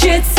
хочется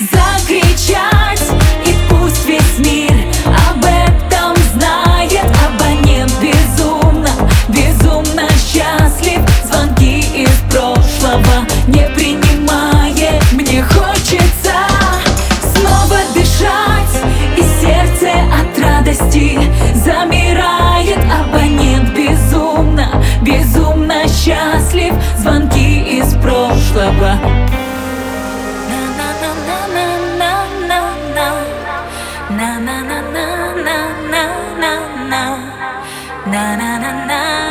Закрыть na na na na